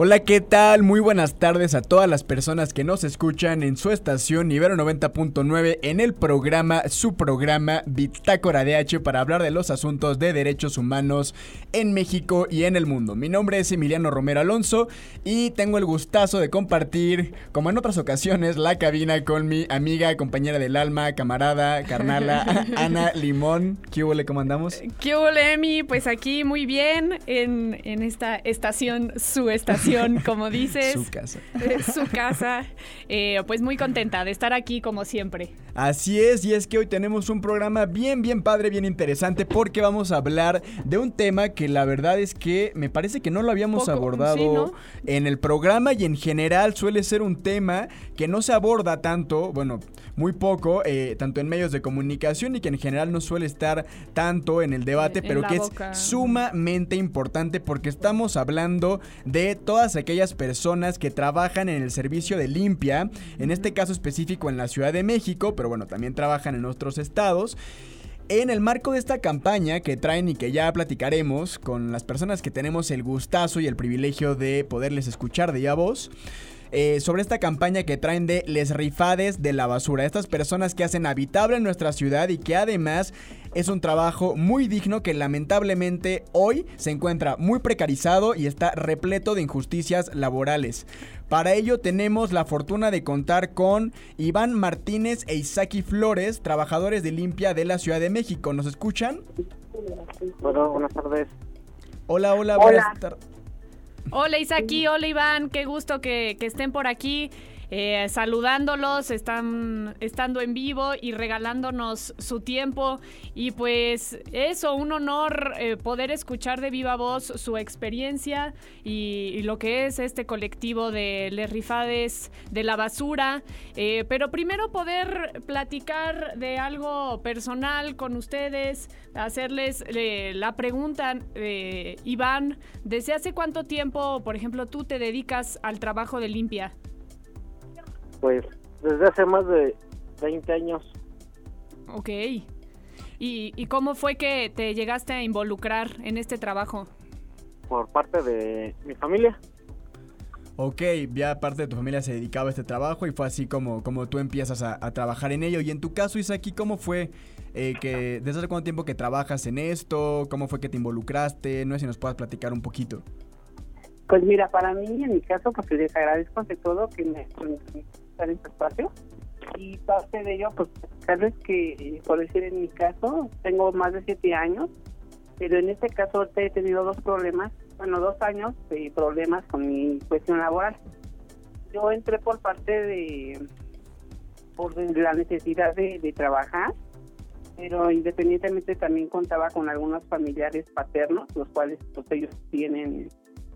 Hola, ¿qué tal? Muy buenas tardes a todas las personas que nos escuchan en su estación Ibero 90.9 en el programa, su programa Bitácora DH para hablar de los asuntos de derechos humanos en México y en el mundo. Mi nombre es Emiliano Romero Alonso y tengo el gustazo de compartir, como en otras ocasiones, la cabina con mi amiga, compañera del alma, camarada, carnala, Ana Limón. ¿Qué hubo, cómo andamos? ¿Qué hubo, Emi? Pues aquí muy bien en, en esta estación, su estación como dices. Su casa. Eh, su casa. Eh, pues muy contenta de estar aquí como siempre. Así es, y es que hoy tenemos un programa bien, bien padre, bien interesante, porque vamos a hablar de un tema que la verdad es que me parece que no lo habíamos abordado en el programa y en general suele ser un tema que no se aborda tanto, bueno, muy poco, eh, tanto en medios de comunicación y que en general no suele estar tanto en el debate, pero que es sumamente importante porque estamos hablando de todas aquellas personas que trabajan en el servicio de limpia, en este caso específico en la Ciudad de México, pero bueno, también trabajan en otros estados. En el marco de esta campaña que traen y que ya platicaremos con las personas que tenemos el gustazo y el privilegio de poderles escuchar de ya voz, eh, sobre esta campaña que traen de Les Rifades de la Basura. Estas personas que hacen habitable nuestra ciudad y que además es un trabajo muy digno que lamentablemente hoy se encuentra muy precarizado y está repleto de injusticias laborales. Para ello tenemos la fortuna de contar con Iván Martínez e Isaki Flores, trabajadores de limpia de la Ciudad de México. ¿Nos escuchan? Bueno, buenas tardes. Hola, hola, buenas tardes. Hola Isaki, hola Iván, qué gusto que, que estén por aquí. Eh, saludándolos, están estando en vivo y regalándonos su tiempo. Y pues eso, un honor eh, poder escuchar de viva voz su experiencia y, lo que es este colectivo de Les Rifades de la Basura. Eh, pero primero poder platicar de algo personal con ustedes, hacerles la pregunta, Iván, ¿desde hace cuánto tiempo, por ejemplo, tú te dedicas al trabajo de limpia? Pues desde hace más de 20 años. Ok. ¿Y, ¿Y cómo fue que te llegaste a involucrar en este trabajo? Por parte de mi familia. Ok, ya parte de tu familia se dedicaba a este trabajo y fue así como, como tú empiezas a, trabajar en ello. Y en tu caso, Isaki, ¿cómo fue eh, que, desde hace cuánto tiempo que trabajas en esto? ¿Cómo fue que te involucraste? No sé si nos puedas platicar un poquito. Pues mira, para mí, en mi caso, pues les agradezco de todo que me en este espacio. Y parte de ello, pues, sabes que, por decir en mi caso, tengo más de siete años, pero en este caso he tenido dos problemas, bueno, dos años de problemas con mi cuestión laboral. Yo entré por parte de, por la necesidad de, trabajar, pero independientemente también contaba con algunos familiares paternos, los cuales pues ellos tienen,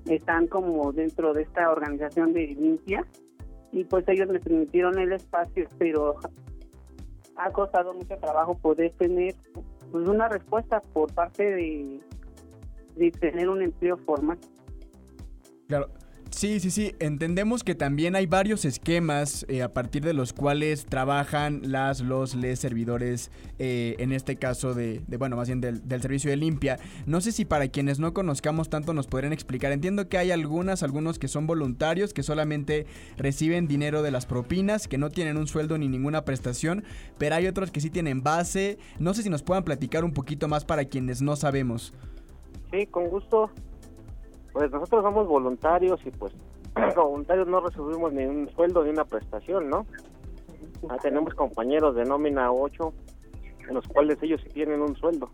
están como dentro de esta organización de limpia y pues ellos me permitieron el espacio, pero ha costado mucho trabajo poder tener pues, una respuesta por parte de, de tener un empleo formal. Claro, Sí, sí, sí. Entendemos que también hay varios esquemas eh, a partir de los cuales trabajan las, los, les servidores, eh, en este caso de, bueno, más bien del, servicio de limpia. No sé si para quienes no conozcamos tanto nos podrían explicar. Entiendo que hay algunas, algunos que son voluntarios, que solamente reciben dinero de las propinas, que no tienen un sueldo ni ninguna prestación, pero hay otros que sí tienen base. No sé si nos puedan platicar un poquito más para quienes no sabemos. Sí, con gusto. Pues nosotros somos voluntarios y pues como voluntarios no recibimos ni un sueldo ni una prestación, ¿no? Ah, tenemos compañeros de nómina 8 en los cuales ellos sí tienen un sueldo,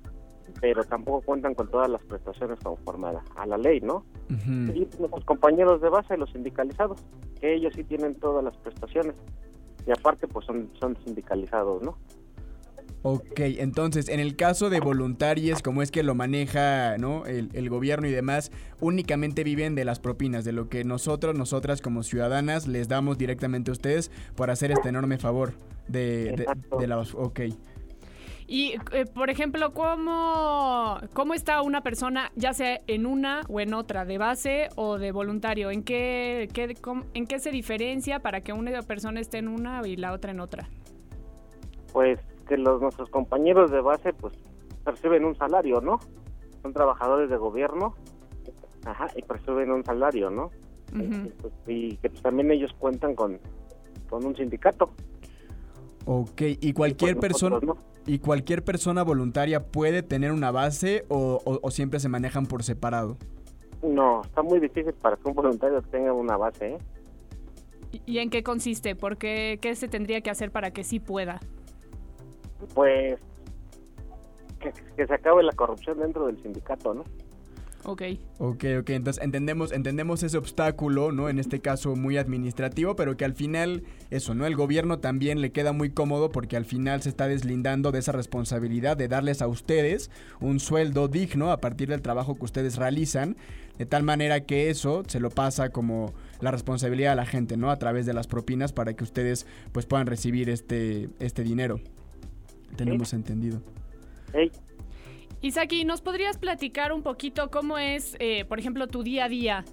pero tampoco cuentan con todas las prestaciones conforme a la, ley, ¿no? Y nuestros compañeros de base, los sindicalizados, que ellos sí tienen todas las prestaciones y aparte pues son, son sindicalizados, ¿no? Ok, entonces, en el caso de voluntarios, como es que lo maneja ¿no? el, gobierno y demás, únicamente viven de las propinas, de lo que nosotros, nosotras como ciudadanas, les damos directamente a ustedes por hacer este enorme favor de, de, la... Ok. Y, eh, por ejemplo, ¿cómo, ¿cómo está una persona, ya sea en una o en otra, de base o de voluntario? ¿En qué, qué ¿En qué se diferencia para que una persona esté en una y la otra en otra? Pues que los nuestros compañeros de base pues perciben un salario, ¿no? Son trabajadores de gobierno, ajá, y perciben un salario, ¿no? pues, y que pues, también ellos cuentan con, con un sindicato. Ok, y cualquier pues, persona... ¿Y cualquier persona voluntaria puede tener una base o, siempre se manejan por separado? No, está muy difícil para que un voluntario tenga una base. ¿eh? ¿Y en qué consiste? ¿Por qué, qué se tendría que hacer para que sí pueda? Pues que, se acabe la corrupción dentro del sindicato, ¿no? Ok. Ok, ok. Entonces entendemos, entendemos ese obstáculo, ¿no? En este caso muy administrativo, pero que al final, eso, ¿no? El gobierno también le queda muy cómodo porque al final se está deslindando de esa responsabilidad de darles a ustedes un sueldo digno a partir del trabajo que ustedes realizan, de tal manera que eso se lo pasa como la responsabilidad a la gente, ¿no? A través de las propinas para que ustedes pues puedan recibir este, este dinero. Tenemos entendido. Hey. Isaki, ¿nos podrías platicar un poquito cómo es, eh, por ejemplo, tu día a día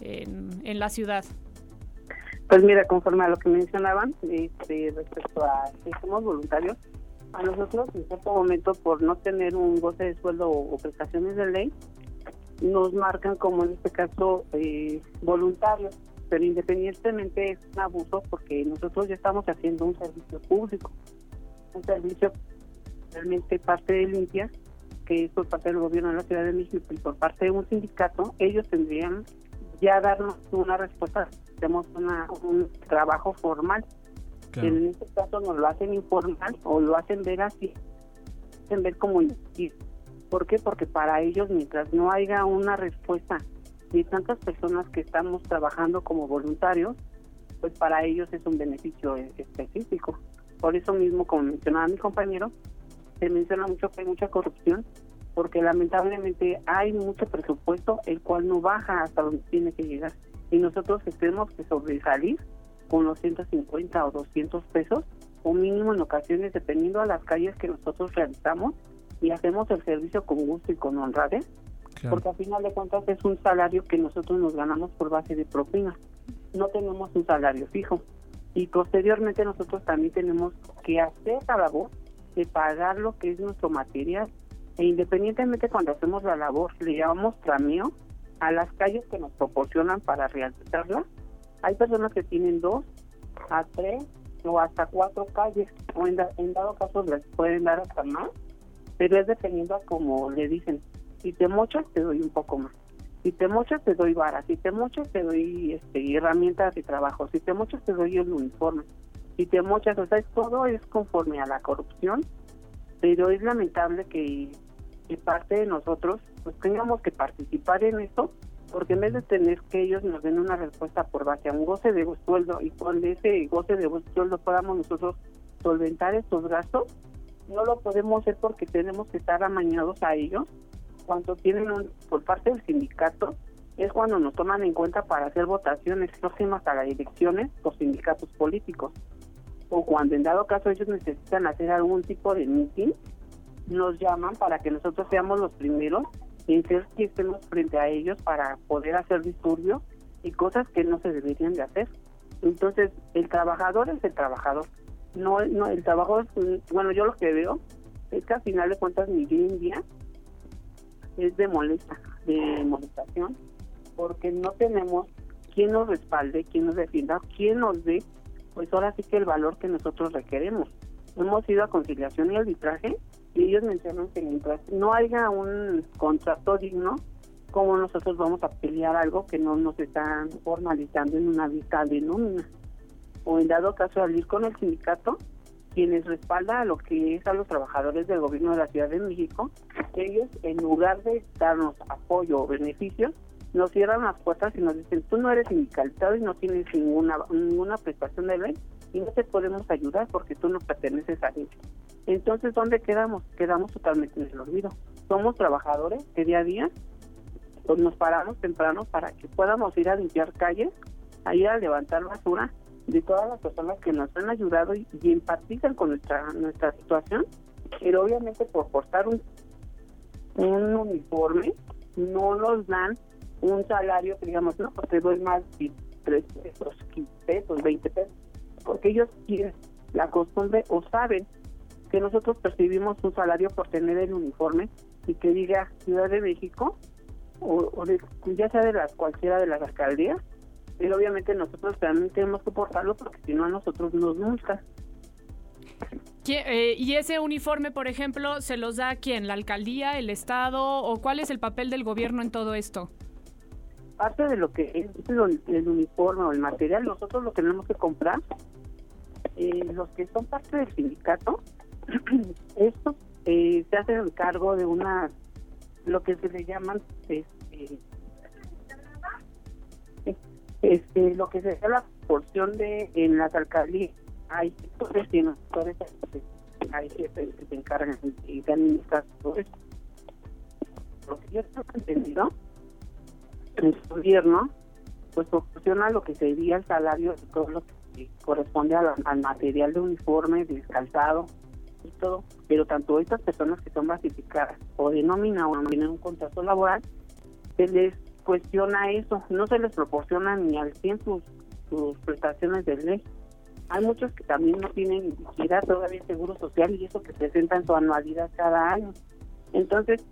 en, la ciudad? Pues mira, conforme a lo que mencionaban, este, respecto a si somos voluntarios, a nosotros en cierto momento por no tener un goce de sueldo o, prestaciones de ley, nos marcan como en este caso eh, voluntarios, pero independientemente es un abuso porque nosotros ya estamos haciendo un servicio público, un servicio realmente parte de limpia que es por parte del gobierno de la Ciudad de México y por parte de un sindicato, ellos tendrían ya darnos una respuesta, tenemos un trabajo formal. En este caso nos lo hacen informal o lo hacen ver así, hacen ver como ¿Por qué? Porque para ellos, mientras no haya una respuesta de tantas personas que estamos trabajando como voluntarios, pues para ellos es un beneficio específico. Por eso mismo, como mencionaba mi compañero, se menciona mucho que hay mucha corrupción porque lamentablemente hay mucho presupuesto el cual no baja hasta donde tiene que llegar. Y nosotros tenemos que sobresalir con los 150 o 200 pesos o mínimo en ocasiones dependiendo a las calles que nosotros realizamos y hacemos el servicio con gusto y con honradez porque al final de cuentas es un salario que nosotros nos ganamos por base de propina. No tenemos un salario fijo y posteriormente nosotros también tenemos que hacer la labor de pagar lo que es nuestro material. E independientemente cuando hacemos la labor, le llamamos trameo a las calles que nos proporcionan para realizarla. Hay personas que tienen dos a tres o hasta cuatro calles, o en, dado caso les pueden dar hasta más, pero es dependiendo a como le dicen, si te mochas te doy un poco más, si te mochas te doy varas, si te mochas te doy este, herramientas de trabajo, si te mochas te doy el uniforme y te mochas, o sea, todo es conforme a la corrupción, pero es lamentable que, parte de nosotros pues tengamos que participar en esto, porque en vez de tener que ellos nos den una respuesta por base a un goce de sueldo y con ese goce de sueldo podamos nosotros solventar estos gastos, no lo podemos hacer porque tenemos que estar amañados a ellos. Cuando tienen un, por parte del sindicato, es cuando nos toman en cuenta para hacer votaciones próximas a las elecciones los sindicatos políticos o cuando en dado caso ellos necesitan hacer algún tipo de meeting, nos llaman para que nosotros seamos los primeros en ser que estemos frente a ellos para poder hacer disturbios y cosas que no se deberían de hacer. Entonces, el trabajador es el trabajador. No, no el trabajador, bueno, yo lo que veo es que al final de cuentas mi día en día es de molesta, de molestación, porque no tenemos quien nos respalde, quien nos defienda, quien nos dé pues ahora sí que el valor que nosotros requeremos. Hemos ido a conciliación y arbitraje y ellos mencionan que mientras no haya un contrato digno, ¿cómo nosotros vamos a pelear algo que no nos están formalizando en una vista de nómina? O en dado caso al ir con el sindicato, quienes respalda a lo que es a los trabajadores del gobierno de la Ciudad de México, ellos en lugar de darnos apoyo o beneficios, nos cierran las puertas y nos dicen, tú no eres sindicalizado y no tienes ninguna, ninguna prestación de ley y no te podemos ayudar porque tú no perteneces a ellos. Entonces, ¿dónde quedamos? Quedamos totalmente en el olvido. Somos trabajadores que día a día pues nos paramos temprano para que podamos ir a limpiar calles, a ir a levantar basura de todas las personas que nos han ayudado y, empatizan con nuestra nuestra situación, pero obviamente por portar un, un uniforme no nos dan un salario que digamos, no, pues te doy más de 3 pesos, 15 pesos, 20 pesos, porque ellos tienen la costumbre o saben que nosotros percibimos un salario por tener el uniforme y que diga Ciudad de México o, ya sea de las cualquiera de las alcaldías pero obviamente nosotros también tenemos que portarlo porque si no a nosotros nos multa. Eh, ¿Y ese uniforme, por ejemplo, se los da quién? ¿La alcaldía, el Estado o cuál es el papel del gobierno en todo esto? Parte de lo que es el, uniforme o el material, nosotros lo tenemos que comprar. Eh, los que son parte del sindicato, esto eh, se hace el cargo de una, lo que se le llaman, este, este lo que se la porción de en las alcaldías hay sectores hay jefes que se encargan y se administran todo eso. Lo que yo tengo entendido, el gobierno pues proporciona lo que sería el salario de todo lo que corresponde al material de uniforme, de calzado y todo, pero tanto estas personas que son basificadas o de nómina o no tienen un contrato laboral, se les cuestiona eso, no se les proporciona ni al 100 sus, sus prestaciones de ley hay muchos que también no tienen ni siquiera todavía seguro social y eso que presentan su anualidad cada año. Entonces,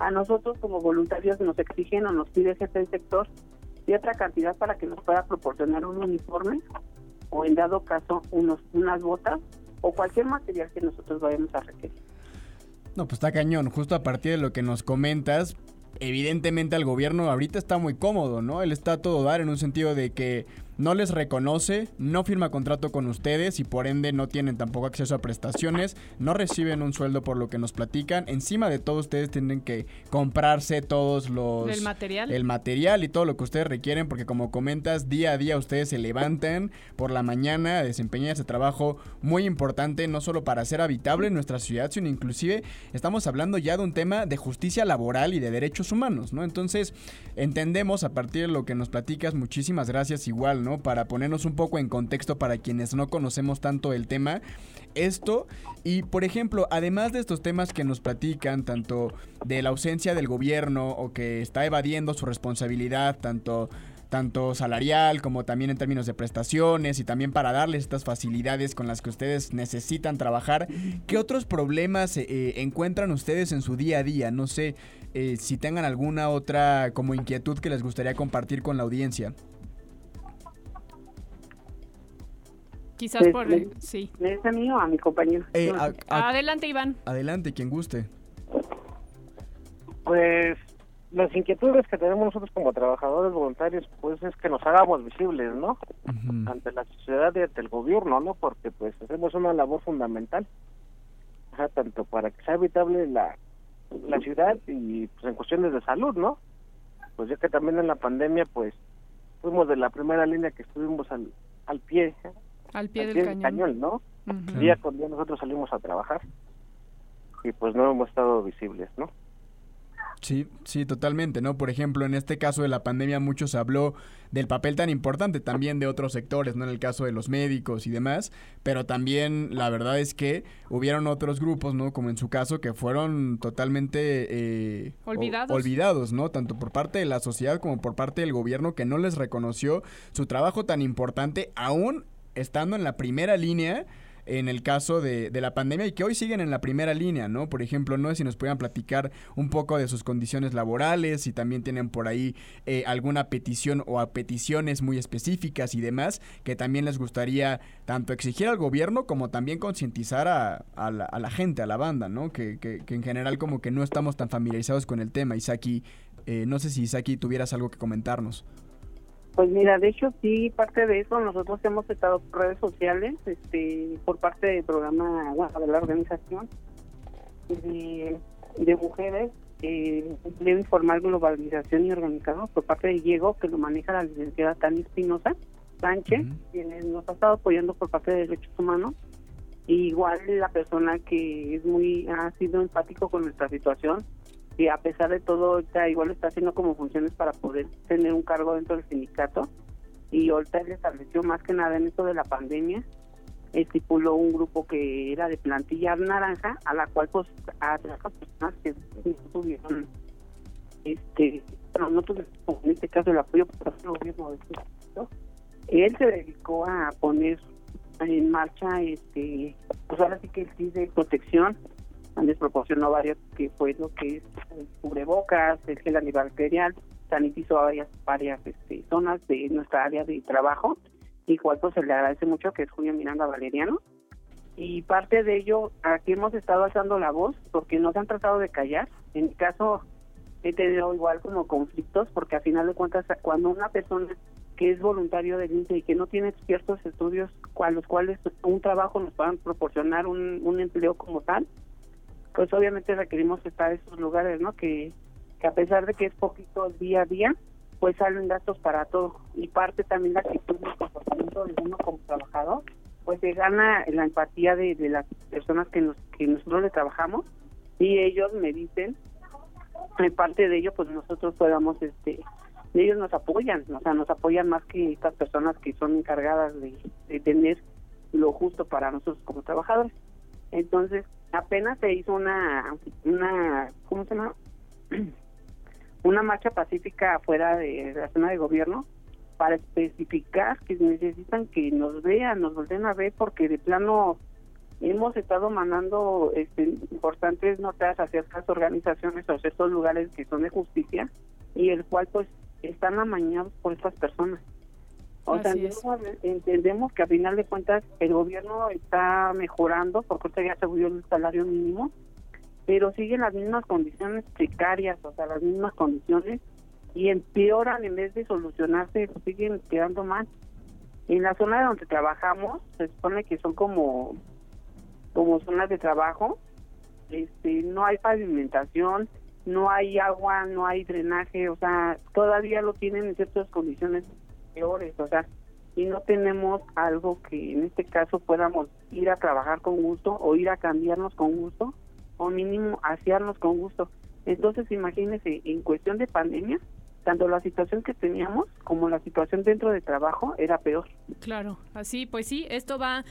a nosotros como voluntarios nos exigen o nos pide ese sector cierta cantidad para que nos pueda proporcionar un uniforme o en dado caso unos unas botas o cualquier material que nosotros vayamos a requerir. No, pues está cañón. Justo a partir de lo que nos comentas, evidentemente al gobierno ahorita está muy cómodo, ¿no? Él está a todo dar en un sentido de que no les reconoce, no firma contrato con ustedes y por ende no tienen tampoco acceso a prestaciones, no reciben un sueldo por lo que nos platican. Encima de todo ustedes tienen que comprarse todos los el material, el material y todo lo que ustedes requieren porque como comentas día a día ustedes se levantan por la mañana a desempeñar ese trabajo muy importante no solo para ser habitable en nuestra ciudad sino inclusive estamos hablando ya de un tema de justicia laboral y de derechos humanos, ¿no? Entonces entendemos a partir de lo que nos platicas muchísimas gracias igual para ponernos un poco en contexto para quienes no conocemos tanto el tema. Esto y por ejemplo, además de estos temas que nos platican, tanto de la ausencia del gobierno o que está evadiendo su responsabilidad, tanto tanto salarial como también en términos de prestaciones y también para darles estas facilidades con las que ustedes necesitan trabajar. ¿Qué otros problemas eh, eh, encuentran ustedes en su día a día? No sé eh, si tengan alguna otra como inquietud que les gustaría compartir con la audiencia. Quizás por... sí. ¿Es a mí o a mi compañero? Eh, adelante, Iván. Adelante, quien guste. Pues las inquietudes que tenemos nosotros como trabajadores voluntarios, pues es que nos hagamos visibles, ¿no? Ante la sociedad y ante el gobierno, ¿no? Porque pues hacemos una labor fundamental, tanto para que sea habitable la, la ciudad y pues en cuestiones de salud, ¿no? Pues ya que también en la pandemia, pues fuimos de la primera línea que estuvimos al, al pie al pie, del, cañón. ¿no? Día con día nosotros salimos a trabajar y pues no hemos estado visibles, ¿no? Sí, sí, totalmente, ¿no? Por ejemplo, en este caso de la pandemia mucho se habló del papel tan importante también de otros sectores, ¿no? En el caso de los médicos y demás, pero también la verdad es que hubieron otros grupos, ¿no? Como en su caso, que fueron totalmente eh, olvidados. olvidados, ¿no? Tanto por parte de la sociedad como por parte del gobierno que no les reconoció su trabajo tan importante, aún estando en la primera línea en el caso de, de, la pandemia y que hoy siguen en la primera línea, ¿no? Por ejemplo, no sé si nos puedan platicar un poco de sus condiciones laborales, si también tienen por ahí eh, alguna petición o a peticiones muy específicas y demás, que también les gustaría tanto exigir al gobierno como también concientizar a, a, la, gente, a la banda, ¿no? Que, que, en general como que no estamos tan familiarizados con el tema. Isaki, eh, no sé si Isaki tuvieras algo que comentarnos. Pues mira, de hecho sí, parte de eso nosotros hemos estado por redes sociales, este, por parte del programa, bueno, de la organización de, mujeres, eh, Informal Globalización y Organización, por parte de Diego, que lo maneja la licenciada Tania Espinosa Sánchez, quien nos ha estado apoyando por parte de Derechos Humanos, igual la persona que es muy, ha sido empático con nuestra situación, y a pesar de todo, ahorita igual está haciendo como funciones para poder tener un cargo dentro del sindicato. Y ahorita él estableció más que nada en esto de la pandemia, estipuló un grupo que era de plantilla naranja, a la cual pues a las personas que no tuvieron, este, bueno, no tuvieron en este caso el apoyo por el gobierno de este él se dedicó a poner en marcha este pues ahora sí que el de protección les proporcionó varios, que fue lo que es el cubrebocas, el gel antibacterial, sanitizó varias, varias este, zonas de nuestra área de trabajo, igual pues se le agradece mucho que es Julio Miranda Valeriano, y parte de ello, aquí hemos estado alzando la voz porque nos han tratado de callar, en mi caso he tenido igual como conflictos porque a final de cuentas cuando una persona que es voluntario del INSE y que no tiene ciertos estudios a los cuales un trabajo nos puedan proporcionar un, un empleo como tal, pues obviamente requerimos estar en esos lugares, ¿no? Que, que a pesar de que es poquito día a día, pues salen gastos para todo. Y parte también la actitud y comportamiento de uno como trabajador, pues se gana la empatía de, de las personas que, nos, que nosotros le trabajamos y ellos me dicen, en parte de ello, pues nosotros podamos este ellos nos apoyan, o sea, nos apoyan más que estas personas que son encargadas de, tener lo justo para nosotros como trabajadores. Entonces, apenas se hizo una, una ¿cómo se llama? una marcha pacífica afuera de la zona de gobierno para especificar que necesitan que nos vean, nos volteen a ver, porque de plano hemos estado mandando este, importantes notas hacia estas organizaciones o ciertos lugares que son de justicia y el cual pues están amañados por estas personas. O sea, entendemos que a final de cuentas el gobierno está mejorando, porque usted ya se subió el salario mínimo, pero siguen las mismas condiciones precarias, o sea, las mismas condiciones, y empeoran en vez de solucionarse, siguen quedando mal. En la zona donde trabajamos, se supone que son como, como zonas de trabajo, este, no hay pavimentación, no hay agua, no hay drenaje, o sea, todavía lo tienen en ciertas condiciones peores, o sea, y no tenemos algo que en este caso podamos ir a trabajar con gusto o ir a cambiarnos con gusto o mínimo asearnos con gusto. Entonces, imagínense, en cuestión de pandemia, tanto la situación que teníamos como la situación dentro de trabajo era peor. Claro, así, pues sí, esto va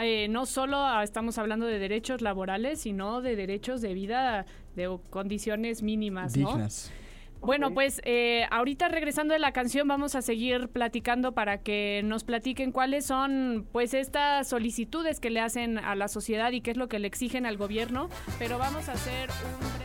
eh, no solo estamos hablando de derechos laborales, sino de derechos de vida, de condiciones mínimas, Dignas. Bueno, pues eh, ahorita regresando de la canción vamos a seguir platicando para que nos platiquen cuáles son pues estas solicitudes que le hacen a la sociedad y qué es lo que le exigen al gobierno, pero vamos a hacer un.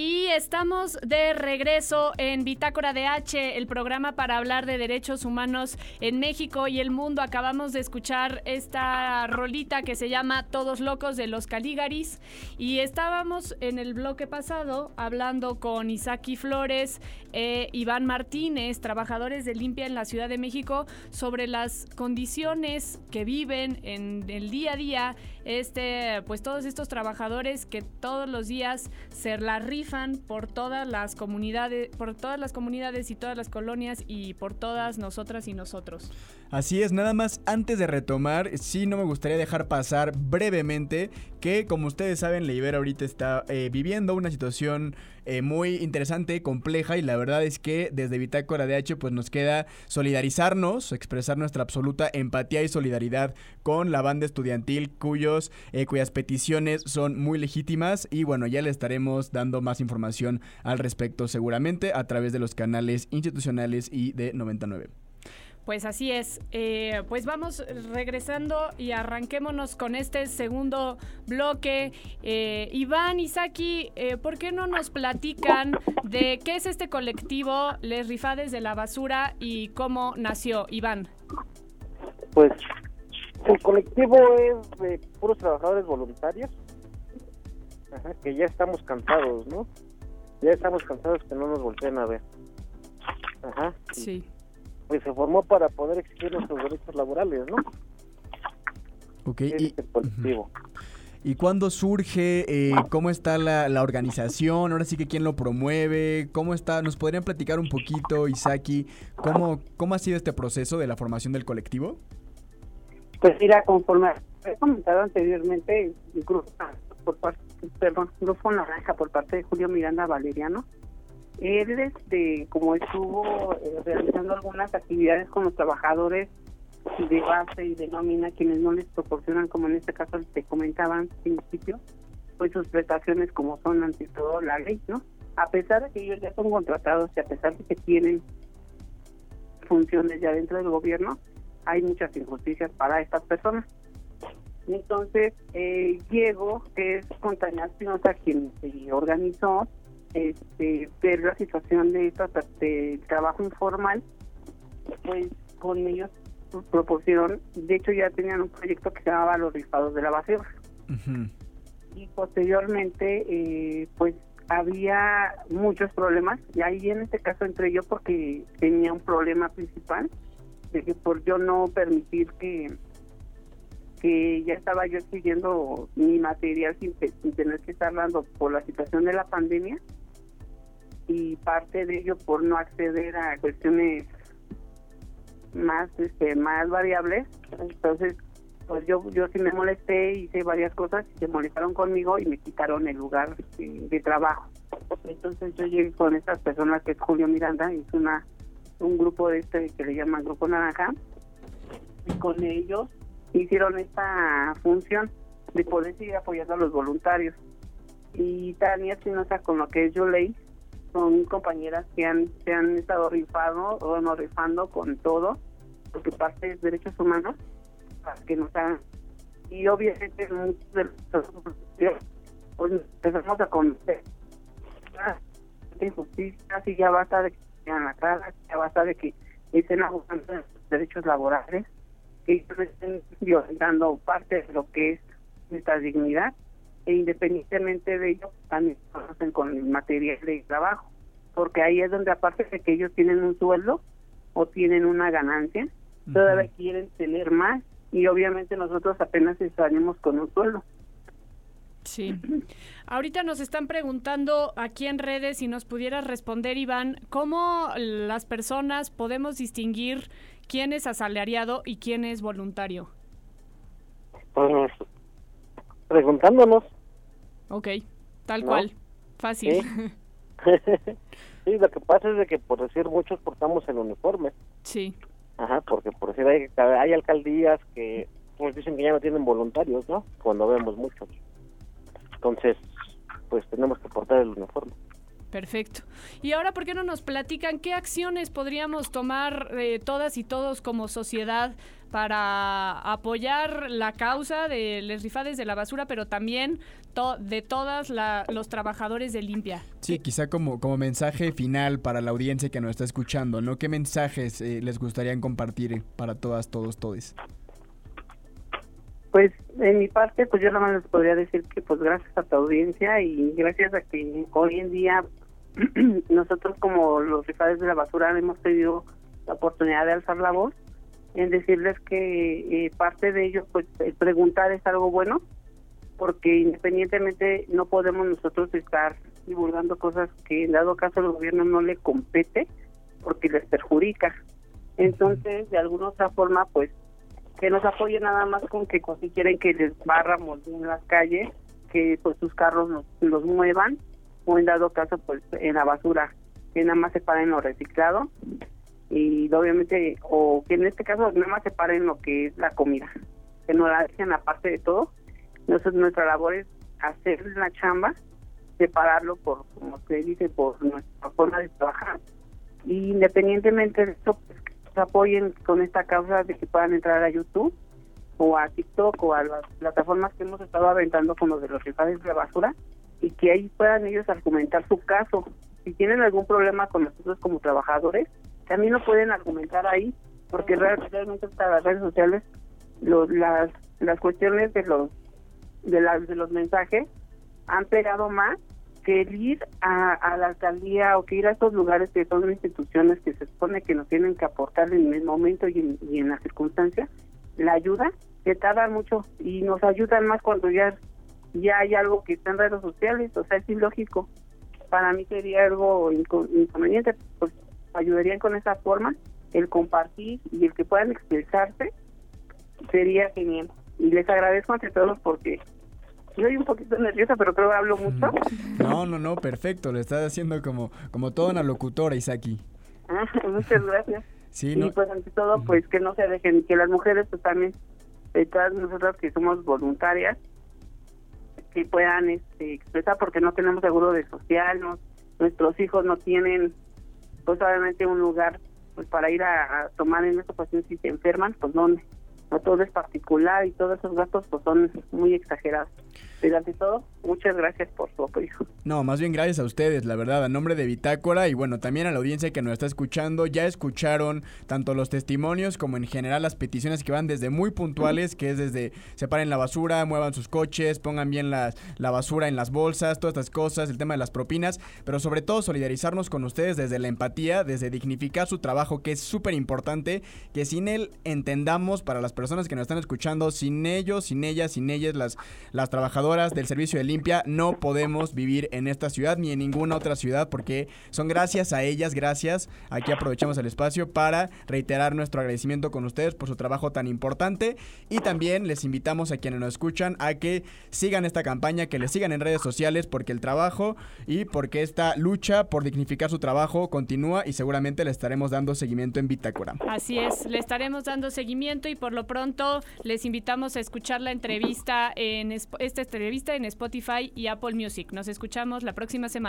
Y estamos de regreso en Bitácora de H, el programa para hablar de derechos humanos en México y el mundo. Acabamos de escuchar esta rolita que se llama Todos Locos de los Caligaris y estábamos en el bloque pasado hablando con Isaki Flores, e Iván Martínez, trabajadores de limpia en la Ciudad de México, sobre las condiciones que viven en el día a día este, pues todos estos trabajadores que todos los días se la rifan por todas las comunidades, por todas las comunidades y todas las colonias y por todas nosotras y nosotros. Así es, nada más antes de retomar, sí no me gustaría dejar pasar brevemente que como ustedes saben, Leiber ahorita está eh, viviendo una situación eh, muy interesante, compleja y la verdad es que desde Bitácora de H pues nos queda solidarizarnos, expresar nuestra absoluta empatía y solidaridad con la banda estudiantil cuyos, eh, cuyas peticiones son muy legítimas y bueno, ya le estaremos dando más información al respecto seguramente a través de los canales institucionales y de 99. Pues así es. Eh, pues vamos regresando y arranquémonos con este segundo bloque. Eh, Iván, Isaki, eh, ¿por qué no nos platican de qué es este colectivo Les Rifades de la Basura y cómo nació, Iván? Pues el colectivo es de puros trabajadores voluntarios, que ya estamos cansados, ¿no? Ya estamos cansados que no nos volteen a ver. Ajá. Sí pues se formó para poder exigir nuestros derechos laborales, ¿no? Ok, y, ¿Y cuándo surge? Eh, ¿Cómo está la, la, organización? Ahora sí que quién lo promueve. ¿Cómo está? ¿Nos podrían platicar un poquito, Isaki? ¿Cómo, cómo ha sido este proceso de la formación del colectivo? Pues mira, conforme he comentado anteriormente, el grupo, por parte, perdón, grupo Naranja por parte de Julio Miranda Valeriano, él, este, como estuvo eh, realizando algunas actividades con los trabajadores de base y de nómina, quienes no les proporcionan, como en este caso te comentaban al principio, pues sus prestaciones como son ante todo la ley, ¿no? A pesar de que ellos ya son contratados y a pesar de que tienen funciones ya dentro del gobierno, hay muchas injusticias para estas personas. Entonces, eh, Diego, que es Montaña Espinosa quien se organizó, este, ver la situación de, esta, de trabajo informal, pues con ellos proporcionaron, de hecho ya tenían un proyecto que se llamaba Los Rifados de la Basura. Y posteriormente, eh, pues había muchos problemas, y ahí en este caso entré yo porque tenía un problema principal, de que por yo no permitir que que ya estaba yo siguiendo mi material sin, sin tener que estar dando por la situación de la pandemia y parte de ello por no acceder a cuestiones más este más variables. Entonces pues yo yo sí me molesté hice varias cosas y se molestaron conmigo y me quitaron el lugar de, trabajo. Entonces yo llegué con estas personas que es Julio Miranda es una un grupo de este que le llaman grupo naranja. Y con ellos hicieron esta función de poder seguir apoyando a los voluntarios. Y Tania Espinosa con lo que es yo ley son compañeras que han, se han estado rifando, o no rifando con todo, porque parte de derechos humanos, para que nos hagan. Y obviamente muchos de los pues empezamos a conocer injusticias y ya basta de que sean la cara, ya basta de que estén abusando de los derechos laborales, que estén violentando parte de lo que es nuestra dignidad e independientemente de ello también conocen con el material de trabajo porque ahí es donde aparte de que ellos tienen un sueldo o tienen una ganancia todavía quieren tener más y obviamente nosotros apenas salimos con un sueldo Sí. Ahorita nos están preguntando aquí en redes si nos pudieras responder, Iván, ¿cómo las personas podemos distinguir quién es asalariado y quién es voluntario? Pues preguntándonos Ok, tal cual, fácil. ¿Sí? lo que pasa es de que por decir muchos portamos el uniforme. Sí. Ajá, porque por decir hay, hay alcaldías que pues dicen que ya no tienen voluntarios, ¿no? Cuando vemos muchos. Entonces, pues tenemos que portar el uniforme. Perfecto. Y ahora, ¿por qué no nos platican qué acciones podríamos tomar eh, todas y todos como sociedad para apoyar la causa de les rifades de la basura, pero también de todas los trabajadores de limpia? Sí, quizá como, como mensaje final para la audiencia que nos está escuchando, ¿no? ¿Qué mensajes eh, les gustaría compartir para todas, todos, todes? Pues en mi parte, pues yo nada más les podría decir que pues gracias a tu audiencia y gracias a que hoy en día nosotros como los rifades de la basura hemos tenido la oportunidad de alzar la voz en decirles que eh, parte de ello, pues preguntar es algo bueno, porque independientemente no podemos nosotros estar divulgando cosas que en dado caso el gobierno no le compete, porque les perjudica. Entonces, de alguna otra forma, pues que nos apoyen nada más con que si quieren que les barramos en las calles, que pues sus carros los, los muevan o en dado caso pues en la basura, que nada más se paren lo reciclado y obviamente, o que en este caso nada más se paren lo que es la comida, que no la dejen aparte de todo. Entonces nuestra labor es hacer la chamba, separarlo por, como se dice, por nuestra forma de trabajar. Y independientemente de esto, pues, que nos apoyen con esta causa de que puedan entrar a YouTube o a TikTok o a las plataformas que hemos estado aventando con los de los rifades de basura y que ahí puedan ellos argumentar su caso. Si tienen algún problema con nosotros como trabajadores, también lo pueden argumentar ahí, porque realmente para las redes sociales los, las, las cuestiones de los de, las de los mensajes han pegado más que el ir a, la alcaldía o que ir a estos lugares que son instituciones que se supone que nos tienen que aportar en el momento y en, y en las circunstancias, la ayuda, que tardan mucho y nos ayudan más cuando ya ya hay algo que está en redes sociales, o sea, es ilógico. Para mí sería algo inconveniente, pues ayudarían con esa forma, el compartir y el que puedan expresarse, sería genial. Y les agradezco ante todos porque soy un poquito nerviosa, pero creo que hablo mucho. No, no, no, perfecto, lo estás haciendo como, como toda una locutora, Isaki. Ah, muchas gracias. Sí, y pues ante todo, pues que no se dejen, que las mujeres pues también, de todas nosotras que somos voluntarias, que puedan este, expresar porque no tenemos seguro de social, no, nuestros hijos no tienen pues obviamente un lugar pues para ir a, tomar en esta ocasión si se enferman, pues dónde. no todo es particular y todos esos gastos pues son muy exagerados. Pero ante todo, muchas gracias por su apoyo. No, más bien gracias a ustedes, la verdad, a nombre de Bitácora y bueno, también a la audiencia que nos está escuchando. Ya escucharon tanto los testimonios como en general las peticiones que van desde muy puntuales, que es desde separen la basura, muevan sus coches, pongan bien la, la basura en las bolsas, todas estas cosas, el tema de las propinas, pero sobre todo solidarizarnos con ustedes desde la empatía, desde dignificar su trabajo, que es súper importante, que sin él entendamos para las personas que nos están escuchando, sin ellos, sin ellas, sin ellas, las, las trabajadoras del servicio de limpia, no podemos vivir en esta ciudad ni en ninguna otra ciudad porque son gracias a ellas, gracias. Aquí aprovechamos el espacio para reiterar nuestro agradecimiento con ustedes por su trabajo tan importante y también les invitamos a quienes nos escuchan a que sigan esta campaña, que les sigan en redes sociales porque el trabajo y porque esta lucha por dignificar su trabajo continúa y seguramente le estaremos dando seguimiento en Bitácora. Así es, le estaremos dando seguimiento y por lo pronto les invitamos a escuchar la entrevista en este, este entrevista en Spotify y Apple Music. Nos escuchamos la próxima semana.